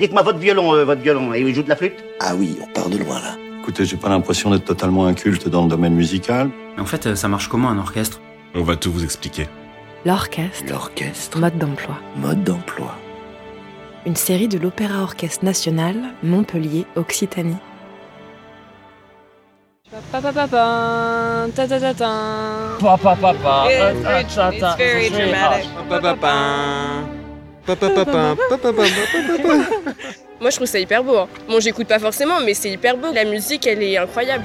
Dites-moi votre violon, euh, votre violon, et il joue de la flûte? Ah oui, on part de loin là. Écoutez, j'ai pas l'impression d'être totalement inculte dans le domaine musical. Mais en fait, euh, ça marche comment un orchestre? On va tout vous expliquer. L'orchestre, L'orchestre, mode d'emploi. mode d'emploi. Une série de l'Opéra Orchestre National, Montpellier, Occitanie. Papa papa, ta ta ta ta. Papa, papa, It's very, it's very dramatic. Moi, je trouve ça hyper beau. hein. Bon, j'écoute pas forcément, mais c'est hyper beau. La musique, elle est incroyable.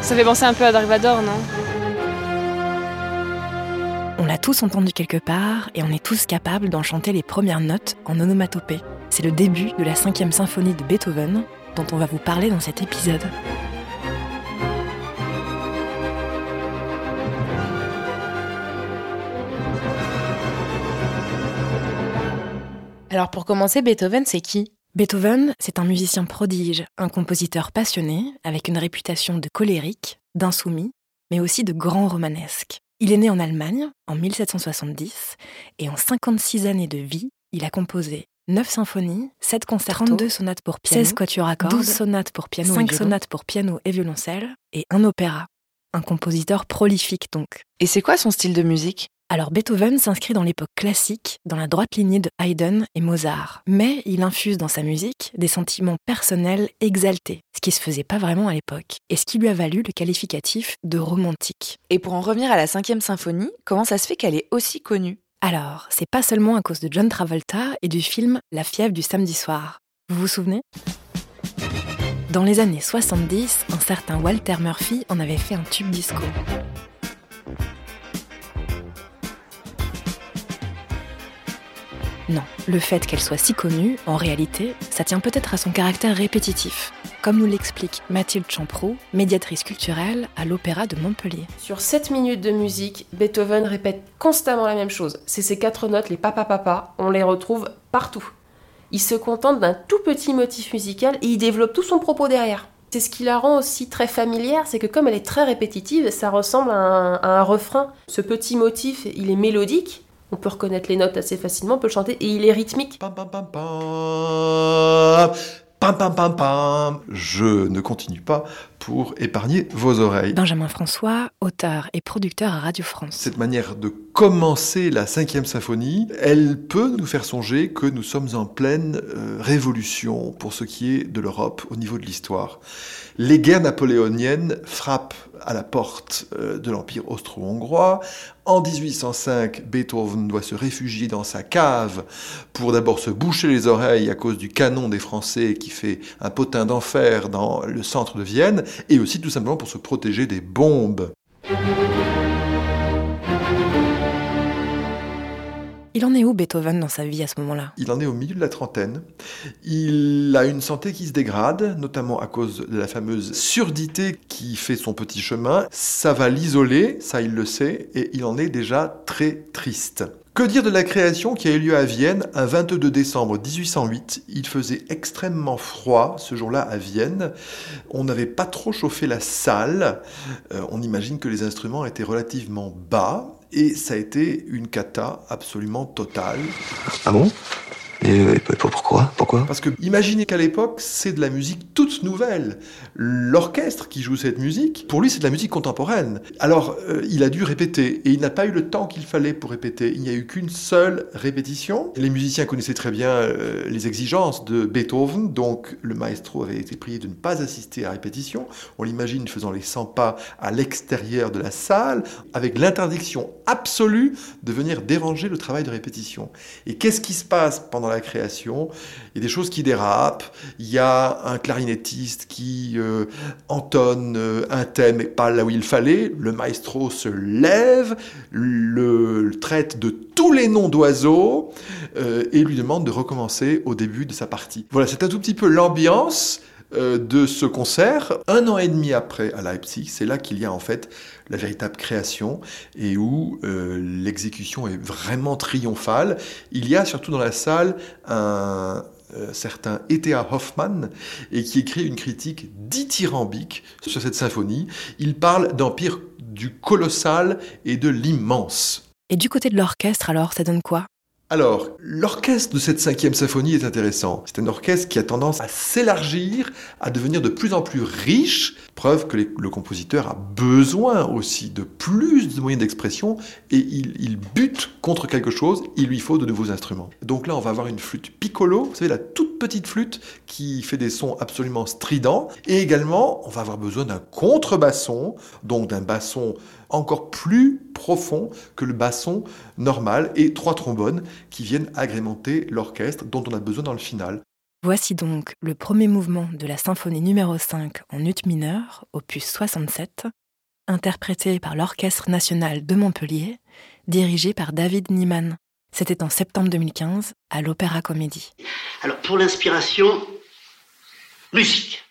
Ça fait penser un peu à Dark Vador, non? On l'a tous entendu quelque part et on est tous capables d'en chanter les premières notes en onomatopée. C'est le début de la cinquième symphonie de Beethoven dont on va vous parler dans cet épisode. Alors pour commencer, Beethoven, c'est qui? Beethoven, c'est un musicien prodige, un compositeur passionné, avec une réputation de colérique, d'insoumis, mais aussi de grand romanesque. Il est né en Allemagne en 1770 et en 56 années de vie, il a composé 9 symphonies, 7 concertos, 32 sonates pour piano, 16 quatuors à cordes, 12 sonates pour piano, 5 sonates pour piano et violoncelle et un opéra. Un compositeur prolifique donc. Et c'est quoi son style de musique? Alors Beethoven s'inscrit dans l'époque classique, dans la droite lignée de Haydn et Mozart, mais il infuse dans sa musique des sentiments personnels exaltés, ce qui se faisait pas vraiment à l'époque, et ce qui lui a valu le qualificatif de romantique. Et pour en revenir à la cinquième symphonie, comment ça se fait qu'elle est aussi connue? Alors, c'est pas seulement à cause de John Travolta et du film La fièvre du samedi soir. Vous vous souvenez? Dans les années 70, un certain Walter Murphy en avait fait un tube disco. Non, le fait qu'elle soit si connue, en réalité, ça tient peut-être à son caractère répétitif, comme nous l'explique Mathilde Champroux, médiatrice culturelle à l'Opéra de Montpellier. Sur 7 minutes de musique, Beethoven répète constamment la même chose. C'est ces quatre notes, les papa papa, on les retrouve partout. Il se contente d'un tout petit motif musical et il développe tout son propos derrière. C'est ce qui la rend aussi très familière, c'est que comme elle est très répétitive, ça ressemble à un refrain. Ce petit motif, il est mélodique, on peut reconnaître les notes assez facilement, on peut chanter, et il est rythmique. Pam pam pam pam. Pam pam pam pam. Je ne continue pas pour épargner vos oreilles. Benjamin François, auteur et producteur à Radio France. Cette manière de commencer la cinquième symphonie, elle peut nous faire songer que nous sommes en pleine euh, révolution pour ce qui est de l'Europe au niveau de l'histoire. Les guerres napoléoniennes frappent à la porte euh, de l'Empire austro-hongrois. En 1805, Beethoven doit se réfugier dans sa cave pour d'abord se boucher les oreilles à cause du canon des Français qui fait un potin d'enfer dans le centre de Vienne, et aussi tout simplement pour se protéger des bombes. Il en est où Beethoven dans sa vie à ce moment-là? Il en est au milieu de la trentaine. Il a une santé qui se dégrade, notamment à cause de la fameuse surdité qui fait son petit chemin. Ça va l'isoler, ça il le sait, et il en est déjà très triste. Que dire de la création qui a eu lieu à Vienne un 22 décembre 1808 Il faisait extrêmement froid ce jour-là à Vienne. On n'avait pas trop chauffé la salle. Euh, on imagine que les instruments étaient relativement bas. Et ça a été une cata absolument totale. Ah bon? Et euh, pourquoi? Pourquoi? Parce que imaginez qu'à l'époque, c'est de la musique toute nouvelle. L'orchestre qui joue cette musique, pour lui, c'est de la musique contemporaine. Alors, euh, il a dû répéter et il n'a pas eu le temps qu'il fallait pour répéter. Il n'y a eu qu'une seule répétition. Les musiciens connaissaient très bien euh, les exigences de Beethoven, donc le maestro avait été prié de ne pas assister à répétition. On l'imagine faisant les 100 pas à l'extérieur de la salle, avec l'interdiction absolue de venir déranger le travail de répétition. Et qu'est-ce qui se passe pendant la création Il y a des choses qui dérapent. Il y a un clarinettiste qui euh, entonne euh, un thème et pas là où il fallait. Le maestro se lève, le, traite de tous les noms d'oiseaux euh, et lui demande de recommencer au début de sa partie. Voilà, c'est un tout petit peu l'ambiance de ce concert. Un an et demi après à Leipzig, c'est là qu'il y a en fait la véritable création et où euh, l'exécution est vraiment triomphale. Il y a surtout dans la salle un euh, certain E.T.A. Hoffmann et qui écrit une critique dithyrambique sur cette symphonie. Il parle d'empire du colossal et de l'immense. Et du côté de l'orchestre alors, ça donne quoi? Alors, l'orchestre de cette cinquième symphonie est intéressant. C'est un orchestre qui a tendance à s'élargir, à devenir de plus en plus riche, preuve que le compositeur a besoin aussi de plus de moyens d'expression et il, il bute contre quelque chose, il lui faut de nouveaux instruments. Donc là, on va avoir une flûte piccolo, vous savez, la toute petite flûte qui fait des sons absolument stridents. Et également, on va avoir besoin d'un contrebasson, donc d'un basson encore plus profond que le basson normal, et trois trombones qui viennent agrémenter l'orchestre dont on a besoin dans le final. Voici donc le premier mouvement de la symphonie numéro 5 en ut mineur, opus 67, interprété par l'Orchestre national de Montpellier, dirigé par David Niemann. C'était en septembre 2015 à l'Opéra Comédie. Alors, pour l'inspiration, musique.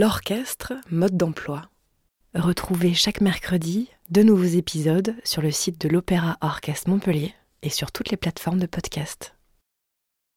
L'orchestre, mode d'emploi. Retrouvez chaque mercredi de nouveaux épisodes sur le site de l'Opéra Orchestre Montpellier et sur toutes les plateformes de podcast.